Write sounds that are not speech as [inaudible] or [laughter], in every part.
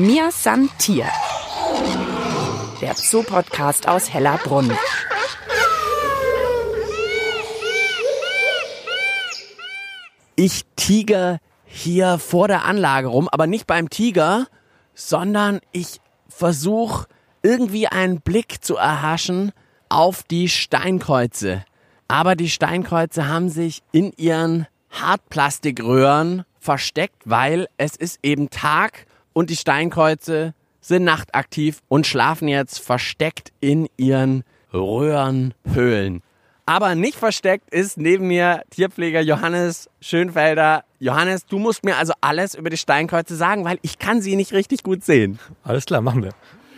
Mir san Tier. Der Zoopodcast aus Hellerbrunn. Ich tiger hier vor der Anlage rum, aber nicht beim Tiger, sondern ich versuche irgendwie einen Blick zu erhaschen auf die Steinkreuze. Aber die Steinkreuze haben sich in ihren Hartplastikröhren versteckt, weil es ist eben Tag und die Steinkreuze sind nachtaktiv und schlafen jetzt versteckt in ihren Röhrenhöhlen. Aber nicht versteckt ist neben mir Tierpfleger Johannes Schönfelder. Johannes, du musst mir also alles über die Steinkreuze sagen, weil ich kann sie nicht richtig gut sehen. Alles klar, machen wir.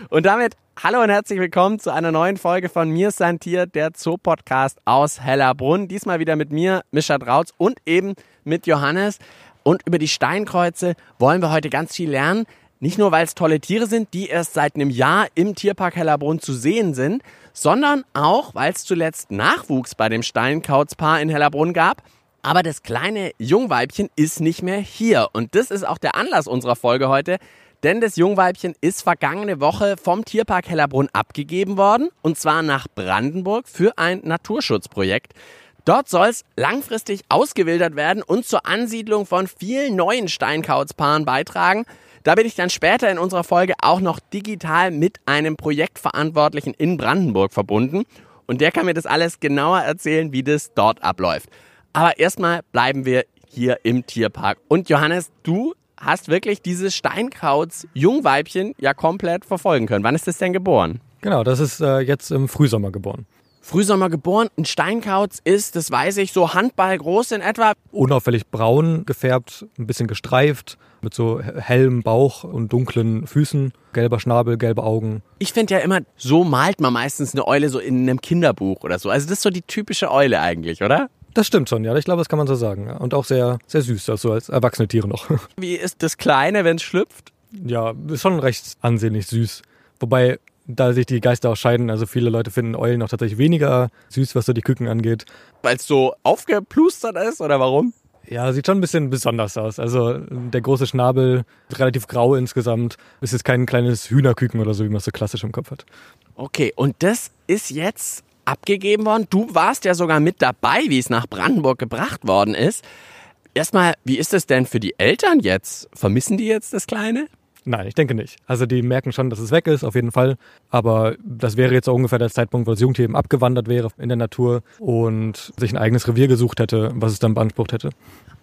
Und damit hallo und herzlich willkommen zu einer neuen Folge von Mir ist ein Tier, der Zoo-Podcast aus Hellerbrunn. Diesmal wieder mit mir, Mischa Drautz und eben mit Johannes. Und über die Steinkreuze wollen wir heute ganz viel lernen. Nicht nur, weil es tolle Tiere sind, die erst seit einem Jahr im Tierpark Hellerbrunn zu sehen sind, sondern auch, weil es zuletzt Nachwuchs bei dem Steinkauzpaar in Hellerbrunn gab. Aber das kleine Jungweibchen ist nicht mehr hier. Und das ist auch der Anlass unserer Folge heute. Denn das Jungweibchen ist vergangene Woche vom Tierpark Hellerbrunn abgegeben worden. Und zwar nach Brandenburg für ein Naturschutzprojekt. Dort soll es langfristig ausgewildert werden und zur Ansiedlung von vielen neuen Steinkauzpaaren beitragen. Da bin ich dann später in unserer Folge auch noch digital mit einem Projektverantwortlichen in Brandenburg verbunden. Und der kann mir das alles genauer erzählen, wie das dort abläuft. Aber erstmal bleiben wir hier im Tierpark. Und Johannes, du hast wirklich dieses Steinkrauts Jungweibchen ja komplett verfolgen können. Wann ist das denn geboren? Genau, das ist äh, jetzt im Frühsommer geboren. Frühsommer geboren. Ein Steinkauz ist, das weiß ich, so handballgroß in etwa. Unauffällig braun gefärbt, ein bisschen gestreift, mit so hellem Bauch und dunklen Füßen, gelber Schnabel, gelbe Augen. Ich finde ja immer, so malt man meistens eine Eule so in einem Kinderbuch oder so. Also das ist so die typische Eule eigentlich, oder? Das stimmt schon, ja. Ich glaube, das kann man so sagen. Und auch sehr, sehr süß, also als erwachsene Tiere noch. [laughs] Wie ist das Kleine, wenn es schlüpft? Ja, ist schon recht ansehnlich süß. Wobei da sich die Geister auch scheiden. Also viele Leute finden Eulen noch tatsächlich weniger süß, was so die Küken angeht. Weil es so aufgeplustert ist oder warum? Ja, sieht schon ein bisschen besonders aus. Also der große Schnabel, relativ grau insgesamt. Es ist kein kleines Hühnerküken oder so, wie man es so klassisch im Kopf hat. Okay, und das ist jetzt abgegeben worden. Du warst ja sogar mit dabei, wie es nach Brandenburg gebracht worden ist. Erstmal, wie ist es denn für die Eltern jetzt? Vermissen die jetzt das Kleine? Nein, ich denke nicht. Also die merken schon, dass es weg ist, auf jeden Fall. Aber das wäre jetzt auch ungefähr der Zeitpunkt, wo das Jungtier eben abgewandert wäre in der Natur und sich ein eigenes Revier gesucht hätte, was es dann beansprucht hätte.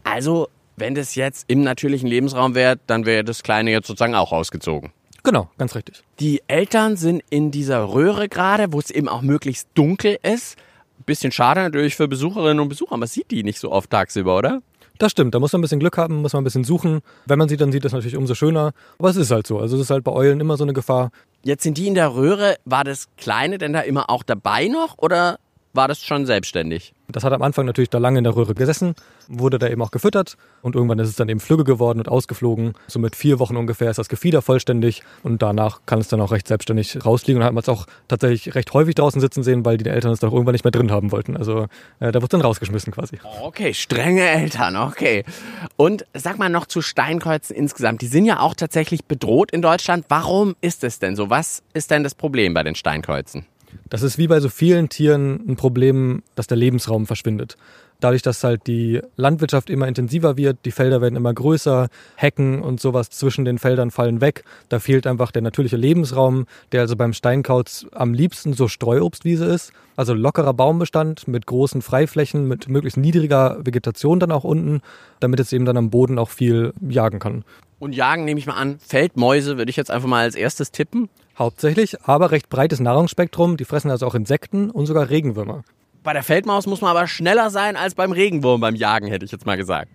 Also, wenn das jetzt im natürlichen Lebensraum wäre, dann wäre das Kleine jetzt sozusagen auch ausgezogen. Genau, ganz richtig. Die Eltern sind in dieser Röhre gerade, wo es eben auch möglichst dunkel ist. Bisschen schade natürlich für Besucherinnen und Besucher, man sieht die nicht so oft tagsüber, oder? Das stimmt, da muss man ein bisschen Glück haben, muss man ein bisschen suchen. Wenn man sie dann sieht, ist natürlich umso schöner. Aber es ist halt so. Also es ist halt bei Eulen immer so eine Gefahr. Jetzt sind die in der Röhre. War das Kleine denn da immer auch dabei noch oder war das schon selbstständig? Das hat am Anfang natürlich da lange in der Röhre gesessen, wurde da eben auch gefüttert und irgendwann ist es dann eben flügge geworden und ausgeflogen. So mit vier Wochen ungefähr ist das Gefieder vollständig und danach kann es dann auch recht selbstständig rausliegen und hat man es auch tatsächlich recht häufig draußen sitzen sehen, weil die Eltern es dann auch irgendwann nicht mehr drin haben wollten. Also äh, da wird dann rausgeschmissen quasi. Okay, strenge Eltern, okay. Und sag mal noch zu Steinkreuzen insgesamt. Die sind ja auch tatsächlich bedroht in Deutschland. Warum ist es denn so? Was ist denn das Problem bei den Steinkreuzen? Das ist wie bei so vielen Tieren ein Problem, dass der Lebensraum verschwindet. Dadurch, dass halt die Landwirtschaft immer intensiver wird, die Felder werden immer größer, Hecken und sowas zwischen den Feldern fallen weg. Da fehlt einfach der natürliche Lebensraum, der also beim Steinkauz am liebsten so Streuobstwiese ist. Also lockerer Baumbestand mit großen Freiflächen, mit möglichst niedriger Vegetation dann auch unten, damit es eben dann am Boden auch viel jagen kann. Und jagen nehme ich mal an, Feldmäuse würde ich jetzt einfach mal als erstes tippen. Hauptsächlich, aber recht breites Nahrungsspektrum. Die fressen also auch Insekten und sogar Regenwürmer. Bei der Feldmaus muss man aber schneller sein als beim Regenwurm beim Jagen, hätte ich jetzt mal gesagt.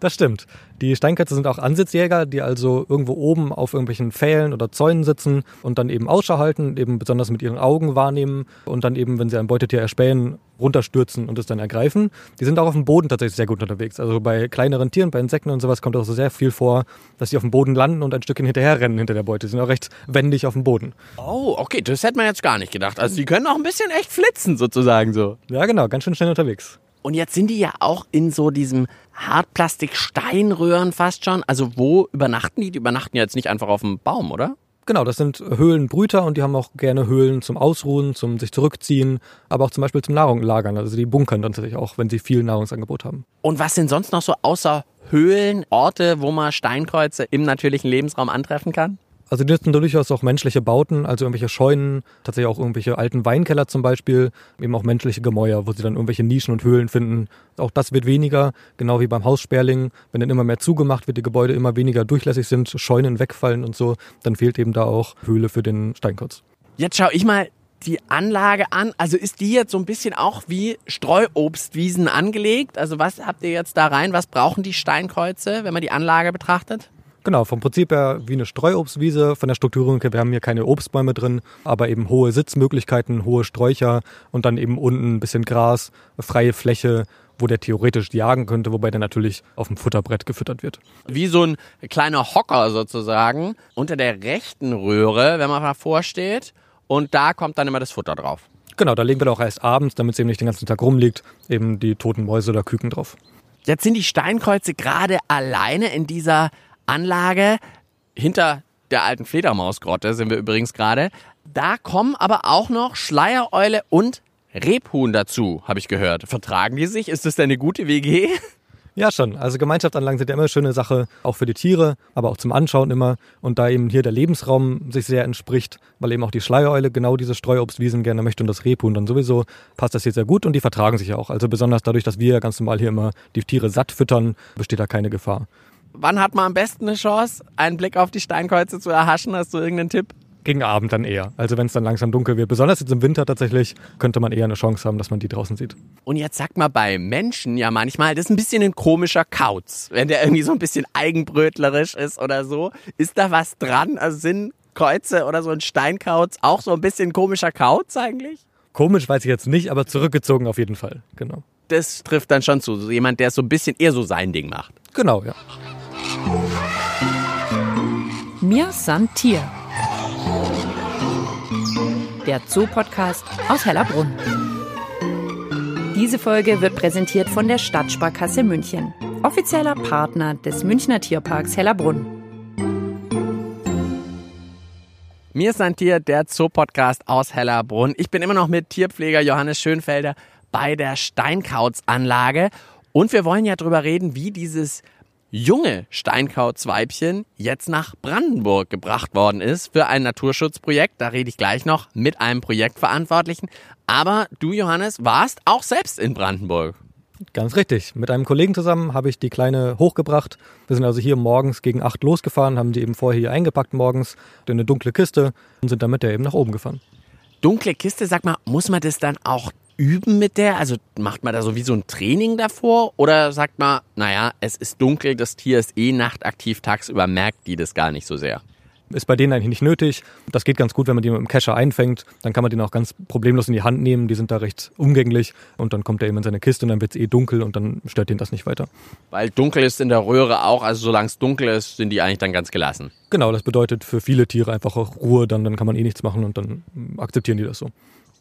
Das stimmt. Die Steinkätze sind auch Ansitzjäger, die also irgendwo oben auf irgendwelchen Pfählen oder Zäunen sitzen und dann eben Ausschau halten, eben besonders mit ihren Augen wahrnehmen und dann eben, wenn sie ein Beutetier erspähen, runterstürzen und es dann ergreifen. Die sind auch auf dem Boden tatsächlich sehr gut unterwegs. Also bei kleineren Tieren, bei Insekten und sowas kommt auch so sehr viel vor, dass sie auf dem Boden landen und ein Stückchen hinterher rennen hinter der Beute. Die sind auch recht wendig auf dem Boden. Oh, okay, das hätte man jetzt gar nicht gedacht. Also die können auch ein bisschen echt flitzen sozusagen so. Ja, genau, ganz schön schnell unterwegs. Und jetzt sind die ja auch in so diesem Hartplastik-Steinröhren fast schon. Also wo übernachten die? Die übernachten ja jetzt nicht einfach auf dem Baum, oder? Genau, das sind Höhlenbrüter und die haben auch gerne Höhlen zum Ausruhen, zum sich zurückziehen, aber auch zum Beispiel zum Nahrung lagern. Also die bunkern dann tatsächlich auch, wenn sie viel Nahrungsangebot haben. Und was sind sonst noch so außer Höhlen Orte, wo man Steinkreuze im natürlichen Lebensraum antreffen kann? Also die nutzen durchaus auch menschliche Bauten, also irgendwelche Scheunen, tatsächlich auch irgendwelche alten Weinkeller zum Beispiel, eben auch menschliche Gemäuer, wo sie dann irgendwelche Nischen und Höhlen finden. Auch das wird weniger, genau wie beim Haussperling. Wenn dann immer mehr zugemacht wird, die Gebäude immer weniger durchlässig sind, Scheunen wegfallen und so, dann fehlt eben da auch Höhle für den Steinkreuz. Jetzt schau ich mal die Anlage an. Also ist die jetzt so ein bisschen auch wie Streuobstwiesen angelegt? Also was habt ihr jetzt da rein? Was brauchen die Steinkreuze, wenn man die Anlage betrachtet? Genau, vom Prinzip her wie eine Streuobstwiese. Von der Strukturierung her, wir haben hier keine Obstbäume drin, aber eben hohe Sitzmöglichkeiten, hohe Sträucher und dann eben unten ein bisschen Gras, freie Fläche, wo der theoretisch jagen könnte, wobei der natürlich auf dem Futterbrett gefüttert wird. Wie so ein kleiner Hocker sozusagen unter der rechten Röhre, wenn man davor steht. Und da kommt dann immer das Futter drauf. Genau, da legen wir auch erst abends, damit es eben nicht den ganzen Tag rumliegt, eben die toten Mäuse oder Küken drauf. Jetzt sind die Steinkreuze gerade alleine in dieser Anlage hinter der alten Fledermausgrotte sind wir übrigens gerade. Da kommen aber auch noch Schleiereule und Rebhuhn dazu, habe ich gehört. Vertragen die sich? Ist das denn eine gute WG? Ja, schon. Also Gemeinschaftsanlagen sind ja immer eine schöne Sache, auch für die Tiere, aber auch zum Anschauen immer. Und da eben hier der Lebensraum sich sehr entspricht, weil eben auch die Schleiereule genau diese Streuobstwiesen gerne möchte und das Rebhuhn dann sowieso, passt das hier sehr gut und die vertragen sich auch. Also besonders dadurch, dass wir ganz normal hier immer die Tiere satt füttern, besteht da keine Gefahr. Wann hat man am besten eine Chance, einen Blick auf die Steinkreuze zu erhaschen? Hast du irgendeinen Tipp? Gegen Abend dann eher. Also wenn es dann langsam dunkel wird. Besonders jetzt im Winter tatsächlich könnte man eher eine Chance haben, dass man die draußen sieht. Und jetzt sag mal bei Menschen ja manchmal, das ist ein bisschen ein komischer Kauz. Wenn der irgendwie so ein bisschen eigenbrötlerisch ist oder so. Ist da was dran? Also sind Kreuze oder so ein Steinkauz auch so ein bisschen komischer Kauz eigentlich? Komisch weiß ich jetzt nicht, aber zurückgezogen auf jeden Fall. Genau. Das trifft dann schon zu. Jemand, der so ein bisschen eher so sein Ding macht. Genau, ja. Mir san Tier. Der Zoo-Podcast aus Hellerbrunn. Diese Folge wird präsentiert von der Stadtsparkasse München, offizieller Partner des Münchner Tierparks Hellerbrunn. Mir ein Tier, der Zoo-Podcast aus Hellerbrunn. Ich bin immer noch mit Tierpfleger Johannes Schönfelder bei der Steinkauzanlage. Und wir wollen ja drüber reden, wie dieses junge Steinkauzweibchen jetzt nach Brandenburg gebracht worden ist für ein Naturschutzprojekt. Da rede ich gleich noch mit einem Projektverantwortlichen. Aber du, Johannes, warst auch selbst in Brandenburg. Ganz richtig. Mit einem Kollegen zusammen habe ich die Kleine hochgebracht. Wir sind also hier morgens gegen acht losgefahren, haben die eben vorher hier eingepackt morgens in eine dunkle Kiste und sind damit der eben nach oben gefahren. Dunkle Kiste, sag mal, muss man das dann auch üben mit der? Also macht man da so wie so ein Training davor? Oder sagt man, naja, es ist dunkel, das Tier ist eh nachtaktiv, tagsüber merkt die das gar nicht so sehr? Ist bei denen eigentlich nicht nötig. Das geht ganz gut, wenn man die mit dem Kescher einfängt. Dann kann man den auch ganz problemlos in die Hand nehmen. Die sind da recht umgänglich. Und dann kommt er eben in seine Kiste und dann wird es eh dunkel und dann stört den das nicht weiter. Weil dunkel ist in der Röhre auch. Also solange es dunkel ist, sind die eigentlich dann ganz gelassen. Genau, das bedeutet für viele Tiere einfach auch Ruhe. Dann, dann kann man eh nichts machen und dann akzeptieren die das so.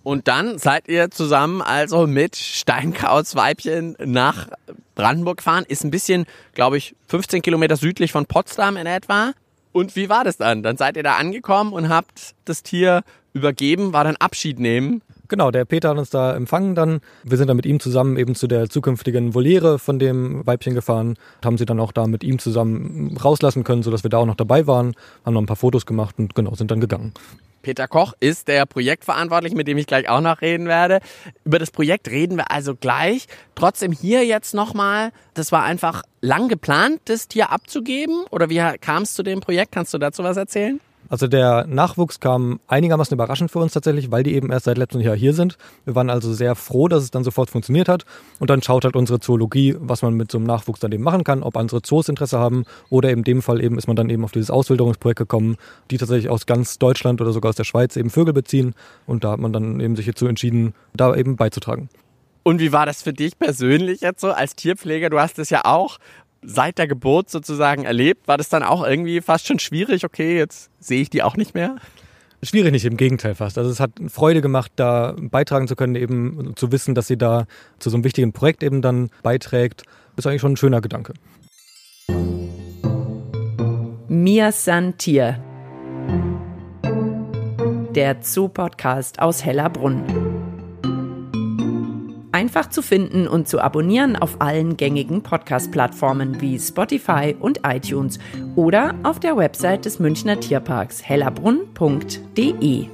Und dann seid ihr zusammen also mit Steinkauzweibchen nach Brandenburg gefahren. Ist ein bisschen, glaube ich, 15 Kilometer südlich von Potsdam in etwa. Und wie war das dann? Dann seid ihr da angekommen und habt das Tier übergeben, war dann Abschied nehmen. Genau, der Peter hat uns da empfangen dann. Wir sind dann mit ihm zusammen eben zu der zukünftigen Voliere von dem Weibchen gefahren, haben sie dann auch da mit ihm zusammen rauslassen können, sodass wir da auch noch dabei waren, haben noch ein paar Fotos gemacht und genau, sind dann gegangen. Peter Koch ist der Projektverantwortliche, mit dem ich gleich auch noch reden werde. Über das Projekt reden wir also gleich. Trotzdem hier jetzt nochmal, das war einfach lang geplant, das Tier abzugeben? Oder wie kam es zu dem Projekt? Kannst du dazu was erzählen? Also der Nachwuchs kam einigermaßen überraschend für uns tatsächlich, weil die eben erst seit letztem Jahr hier sind. Wir waren also sehr froh, dass es dann sofort funktioniert hat. Und dann schaut halt unsere Zoologie, was man mit so einem Nachwuchs dann eben machen kann, ob andere Zoos Interesse haben oder in dem Fall eben ist man dann eben auf dieses Auswilderungsprojekt gekommen, die tatsächlich aus ganz Deutschland oder sogar aus der Schweiz eben Vögel beziehen. Und da hat man dann eben sich hierzu entschieden, da eben beizutragen. Und wie war das für dich persönlich jetzt so als Tierpfleger? Du hast es ja auch seit der Geburt sozusagen erlebt. War das dann auch irgendwie fast schon schwierig? Okay, jetzt sehe ich die auch nicht mehr? schwierig nicht, im Gegenteil fast. Also es hat Freude gemacht, da beitragen zu können, eben zu wissen, dass sie da zu so einem wichtigen Projekt eben dann beiträgt. ist eigentlich schon ein schöner Gedanke. Mir Santier. Der Zoo-Podcast aus Hellerbrunn. Einfach zu finden und zu abonnieren auf allen gängigen Podcast-Plattformen wie Spotify und iTunes oder auf der Website des Münchner Tierparks hellerbrunn.de.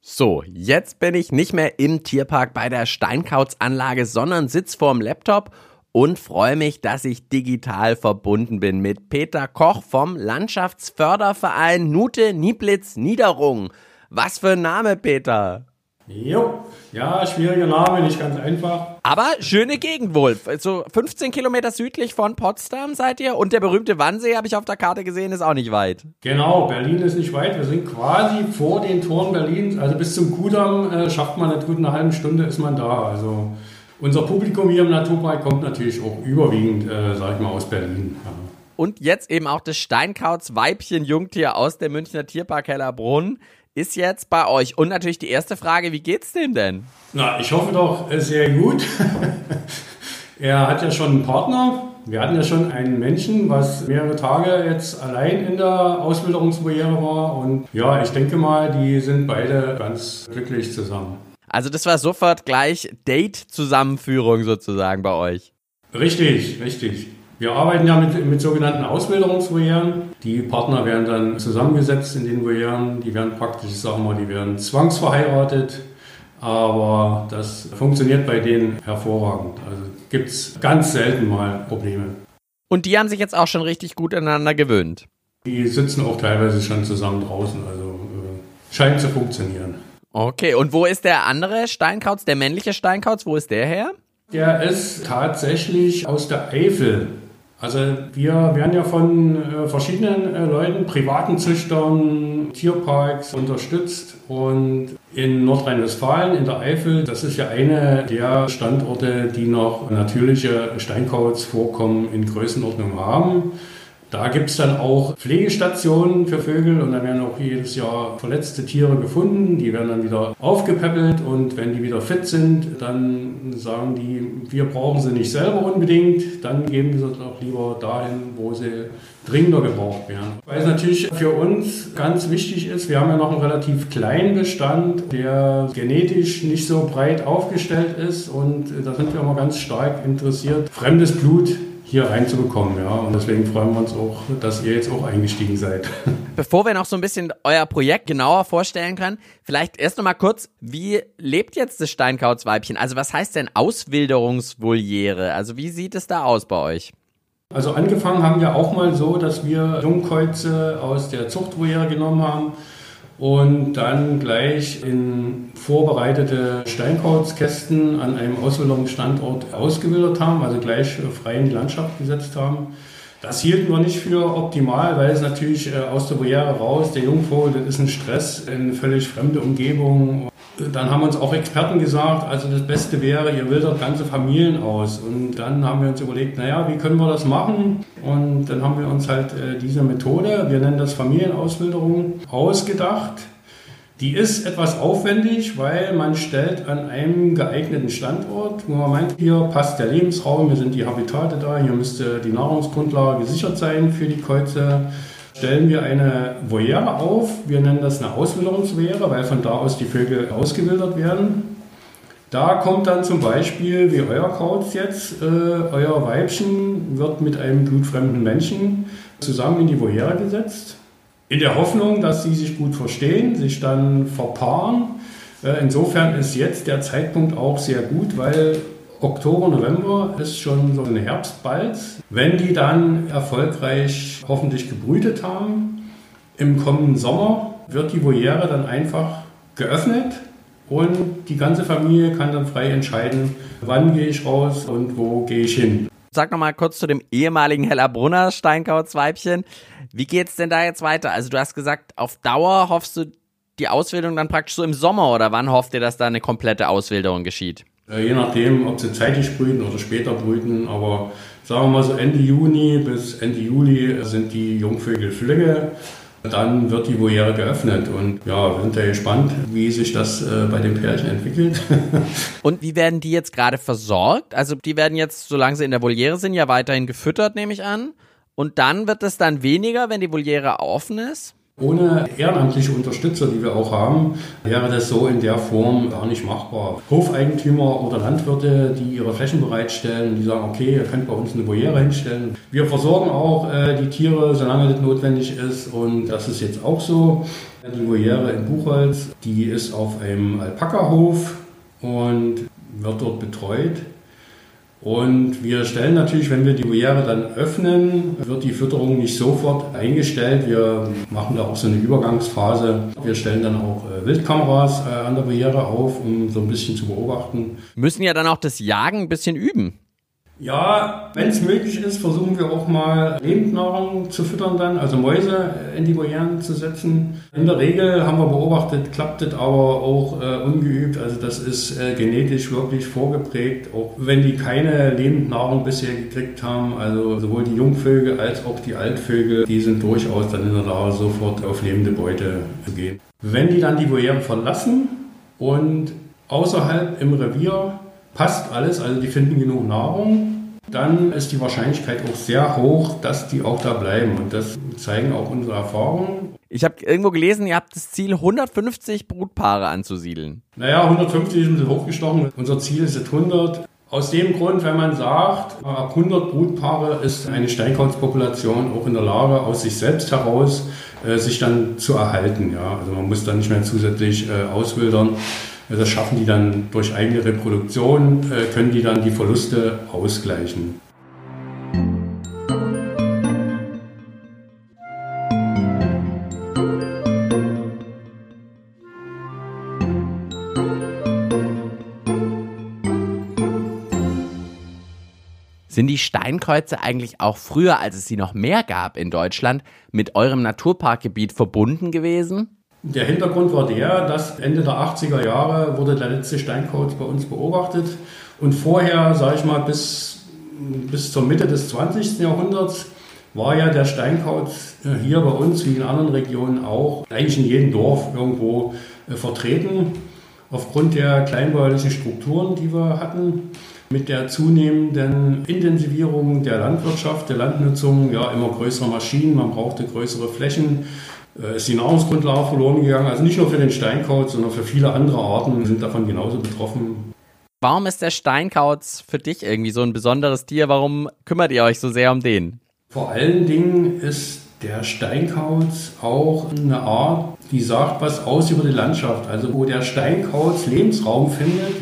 So, jetzt bin ich nicht mehr im Tierpark bei der Steinkauzanlage, sondern sitz vorm Laptop und freue mich, dass ich digital verbunden bin mit Peter Koch vom Landschaftsförderverein Nute Nieblitz Niederung. Was für ein Name, Peter? Jo, ja, schwieriger Name, nicht ganz einfach. Aber schöne Gegend wohl. So 15 Kilometer südlich von Potsdam seid ihr und der berühmte Wannsee, habe ich auf der Karte gesehen, ist auch nicht weit. Genau, Berlin ist nicht weit. Wir sind quasi vor den Toren Berlins. Also bis zum Kudamm äh, schafft man eine gute halbe Stunde, ist man da. Also unser Publikum hier im Naturpark kommt natürlich auch überwiegend, äh, sag ich mal, aus Berlin. Ja. Und jetzt eben auch das Steinkauz Weibchen Jungtier aus der Münchner Tierpark Hellerbrunn ist jetzt bei euch. Und natürlich die erste Frage, wie geht's dem denn? Na, ich hoffe doch äh, sehr gut. [laughs] er hat ja schon einen Partner. Wir hatten ja schon einen Menschen, was mehrere Tage jetzt allein in der Auswilderungsbarriere war. Und ja, ich denke mal, die sind beide ganz glücklich zusammen. Also das war sofort gleich Date-Zusammenführung sozusagen bei euch. Richtig, richtig. Wir arbeiten ja mit, mit sogenannten Auswilderungsvoyeren. Die Partner werden dann zusammengesetzt in den Voyeren. Die werden praktisch, sagen wir, die werden zwangsverheiratet. Aber das funktioniert bei denen hervorragend. Also gibt es ganz selten mal Probleme. Und die haben sich jetzt auch schon richtig gut aneinander gewöhnt. Die sitzen auch teilweise schon zusammen draußen. Also äh, scheint zu funktionieren. Okay, und wo ist der andere Steinkauz, der männliche Steinkauz? Wo ist der her? Der ist tatsächlich aus der Eifel. Also wir werden ja von äh, verschiedenen äh, Leuten, privaten Züchtern, Tierparks unterstützt und in Nordrhein-Westfalen, in der Eifel, das ist ja eine der Standorte, die noch natürliche Steinkautsvorkommen in Größenordnung haben. Da gibt es dann auch Pflegestationen für Vögel und dann werden auch jedes Jahr verletzte Tiere gefunden. Die werden dann wieder aufgepäppelt und wenn die wieder fit sind, dann sagen die, wir brauchen sie nicht selber unbedingt. Dann geben wir sie auch lieber dahin, wo sie dringender gebraucht werden. Weil es natürlich für uns ganz wichtig ist, wir haben ja noch einen relativ kleinen Bestand, der genetisch nicht so breit aufgestellt ist und da sind wir immer ganz stark interessiert, fremdes Blut hier reinzubekommen. Ja. Und deswegen freuen wir uns auch, dass ihr jetzt auch eingestiegen seid. [laughs] Bevor wir noch so ein bisschen euer Projekt genauer vorstellen können, vielleicht erst noch mal kurz, wie lebt jetzt das Steinkautsweibchen? Also was heißt denn Auswilderungsvoliere? Also wie sieht es da aus bei euch? Also angefangen haben wir auch mal so, dass wir Jungkäuze aus der Zuchtvoliere genommen haben und dann gleich in vorbereitete Steinkauzkästen an einem Auswilderungsstandort ausgewildert haben, also gleich frei in die Landschaft gesetzt haben. Das hielten wir nicht für optimal, weil es natürlich äh, aus der Barriere raus, der Jungvogel, das ist ein Stress, eine völlig fremde Umgebung. Dann haben uns auch Experten gesagt, also das Beste wäre, ihr wildert ganze Familien aus. Und dann haben wir uns überlegt, naja, wie können wir das machen? Und dann haben wir uns halt äh, diese Methode, wir nennen das Familienauswilderung, ausgedacht. Die ist etwas aufwendig, weil man stellt an einem geeigneten Standort, wo man meint, hier passt der Lebensraum, hier sind die Habitate da, hier müsste die Nahrungsgrundlage gesichert sein für die Käuze stellen wir eine Voyere auf. Wir nennen das eine Auswilderungsvoyere, weil von da aus die Vögel ausgewildert werden. Da kommt dann zum Beispiel, wie euer Kauz jetzt, äh, euer Weibchen wird mit einem blutfremden Menschen zusammen in die Voyere gesetzt. In der Hoffnung, dass sie sich gut verstehen, sich dann verpaaren. Äh, insofern ist jetzt der Zeitpunkt auch sehr gut, weil Oktober, November ist schon so ein Herbst bald. Wenn die dann erfolgreich hoffentlich gebrütet haben, im kommenden Sommer wird die Voliere dann einfach geöffnet und die ganze Familie kann dann frei entscheiden, wann gehe ich raus und wo gehe ich hin. Sag noch mal kurz zu dem ehemaligen Hellerbrunner Steinkautsweibchen. Wie geht es denn da jetzt weiter? Also du hast gesagt, auf Dauer hoffst du die Auswilderung dann praktisch so im Sommer oder wann hofft ihr, dass da eine komplette Auswilderung geschieht? Äh, je nachdem, ob sie zeitig brüten oder später brüten, aber sagen wir mal so Ende Juni bis Ende Juli sind die Jungvögel flügge. dann wird die Voliere geöffnet. Und ja, wir sind ja gespannt, wie sich das äh, bei den Pärchen entwickelt. [laughs] und wie werden die jetzt gerade versorgt? Also die werden jetzt, solange sie in der Voliere sind, ja weiterhin gefüttert, nehme ich an. Und dann wird es dann weniger, wenn die Voliere offen ist? Ohne ehrenamtliche Unterstützer, die wir auch haben, wäre das so in der Form gar nicht machbar. Hofeigentümer oder Landwirte, die ihre Flächen bereitstellen, die sagen, okay, ihr könnt bei uns eine Voliere hinstellen. Wir versorgen auch äh, die Tiere, solange das notwendig ist und das ist jetzt auch so. Die Voliere in Buchholz, die ist auf einem Alpaka-Hof und wird dort betreut. Und wir stellen natürlich, wenn wir die Voliere dann öffnen, wird die Fütterung nicht sofort eingestellt. Wir machen da auch so eine Übergangsphase. Wir stellen dann auch äh, Wildkameras äh, an der Voliere auf, um so ein bisschen zu beobachten. Müssen ja dann auch das Jagen ein bisschen üben. Ja, wenn es möglich ist, versuchen wir auch mal Lebendnahrung zu füttern dann, also Mäuse in die Volieren zu setzen. In der Regel haben wir beobachtet, klappt das aber auch äh, ungeübt. Also das ist äh, genetisch wirklich vorgeprägt, auch wenn die keine Lebendnahrung bisher gekriegt haben. Also sowohl die Jungvögel als auch die Altvögel, die sind durchaus dann in der Lage, sofort auf lebende Beute zu gehen. Wenn die dann die Volieren verlassen und außerhalb im Revier passt alles, also die finden genug Nahrung, dann ist die Wahrscheinlichkeit auch sehr hoch, dass die auch da bleiben. Und das zeigen auch unsere Erfahrungen. Ich habe irgendwo gelesen, ihr habt das Ziel, 150 Brutpaare anzusiedeln. Naja, 150 ist ein bisschen hochgestochen. Unser Ziel ist jetzt 100. Aus dem Grund, wenn man sagt, ab 100 Brutpaare ist eine Steinkauzpopulation auch in der Lage, aus sich selbst heraus äh, sich dann zu erhalten. Ja? Also man muss dann nicht mehr zusätzlich äh, auswildern. Das schaffen die dann durch eigene Reproduktion, äh, können die dann die Verluste ausgleichen. Sind die Steinkreuze eigentlich auch früher, als es sie noch mehr gab in Deutschland, mit eurem Naturparkgebiet verbunden gewesen? Der Hintergrund war der, dass Ende der 80er Jahre wurde der letzte Steinkauz bei uns beobachtet und vorher, sage ich mal, bis, bis zur Mitte des 20. Jahrhunderts war ja der Steinkauz äh, hier bei uns wie in anderen Regionen auch eigentlich in jedem Dorf irgendwo äh, vertreten. Aufgrund der kleinbäuerlichen Strukturen, die wir hatten, mit der zunehmenden Intensivierung der Landwirtschaft, der Landnutzung, ja immer größere Maschinen, man brauchte größere Flächen, ist die Nahrungsgrundlage verloren gegangen. Also nicht nur für den Steinkauz, sondern für viele andere Arten sind davon genauso betroffen. Warum ist der Steinkauz für dich irgendwie so ein besonderes Tier? Warum kümmert ihr euch so sehr um den? Vor allen Dingen ist der Steinkauz auch eine Art, die sagt was aus über die Landschaft. Also wo der Steinkauz Lebensraum findet,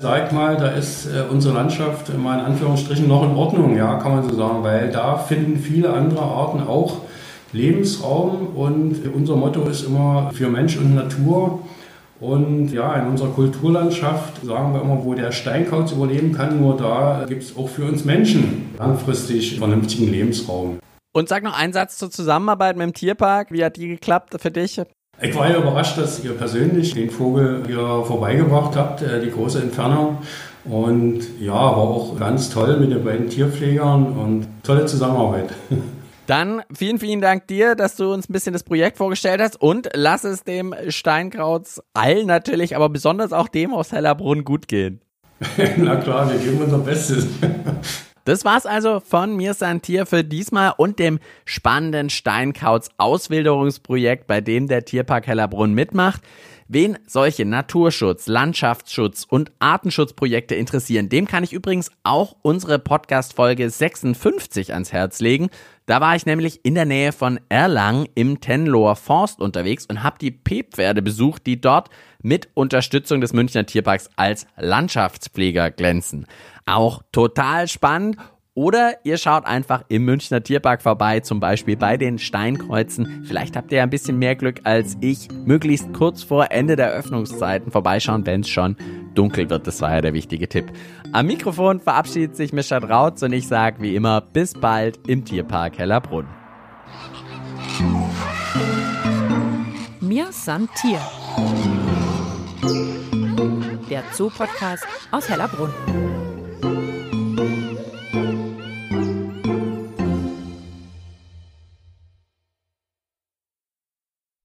sag mal, da ist äh, unsere Landschaft mal in Anführungsstrichen noch in Ordnung, ja, kann man so sagen, weil da finden viele andere Arten auch Lebensraum und unser Motto ist immer für Mensch und Natur. Und ja, in unserer Kulturlandschaft sagen wir immer, wo der Steinkauz überleben kann, nur da gibt es auch für uns Menschen langfristig vernünftigen Lebensraum. Und sag noch einen Satz zur Zusammenarbeit mit dem Tierpark. Wie hat die geklappt für dich? Ich war ja überrascht, dass ihr persönlich den Vogel hier vorbeigebracht habt, äh, die große Entfernung. Und ja, war auch ganz toll mit den beiden Tierpflegern und tolle Zusammenarbeit. [laughs] Dann vielen, vielen Dank dir, dass du uns ein bisschen das Projekt vorgestellt hast und lass es dem Steinkrauts allen natürlich, aber besonders auch dem aus Hellerbrunn gut gehen. [laughs] Na klar, wir geben unser Bestes. [laughs] Das war's also von mir Santier für diesmal und dem spannenden Steinkauz Auswilderungsprojekt, bei dem der Tierpark Hellerbrunn mitmacht. Wen solche Naturschutz, Landschaftsschutz und Artenschutzprojekte interessieren, dem kann ich übrigens auch unsere Podcast Folge 56 ans Herz legen. Da war ich nämlich in der Nähe von Erlangen im Tenloher Forst unterwegs und habe die P-Pferde besucht, die dort mit Unterstützung des Münchner Tierparks als Landschaftspfleger glänzen. Auch total spannend oder ihr schaut einfach im Münchner Tierpark vorbei, zum Beispiel bei den Steinkreuzen. Vielleicht habt ihr ein bisschen mehr Glück als ich. Möglichst kurz vor Ende der Öffnungszeiten vorbeischauen, wenn es schon dunkel wird. Das war ja der wichtige Tipp. Am Mikrofon verabschiedet sich Mischa Drautz und ich sage wie immer bis bald im Tierpark Hellerbrunn. Mir san Tier. Der Zoo-Podcast aus Hellerbrunn.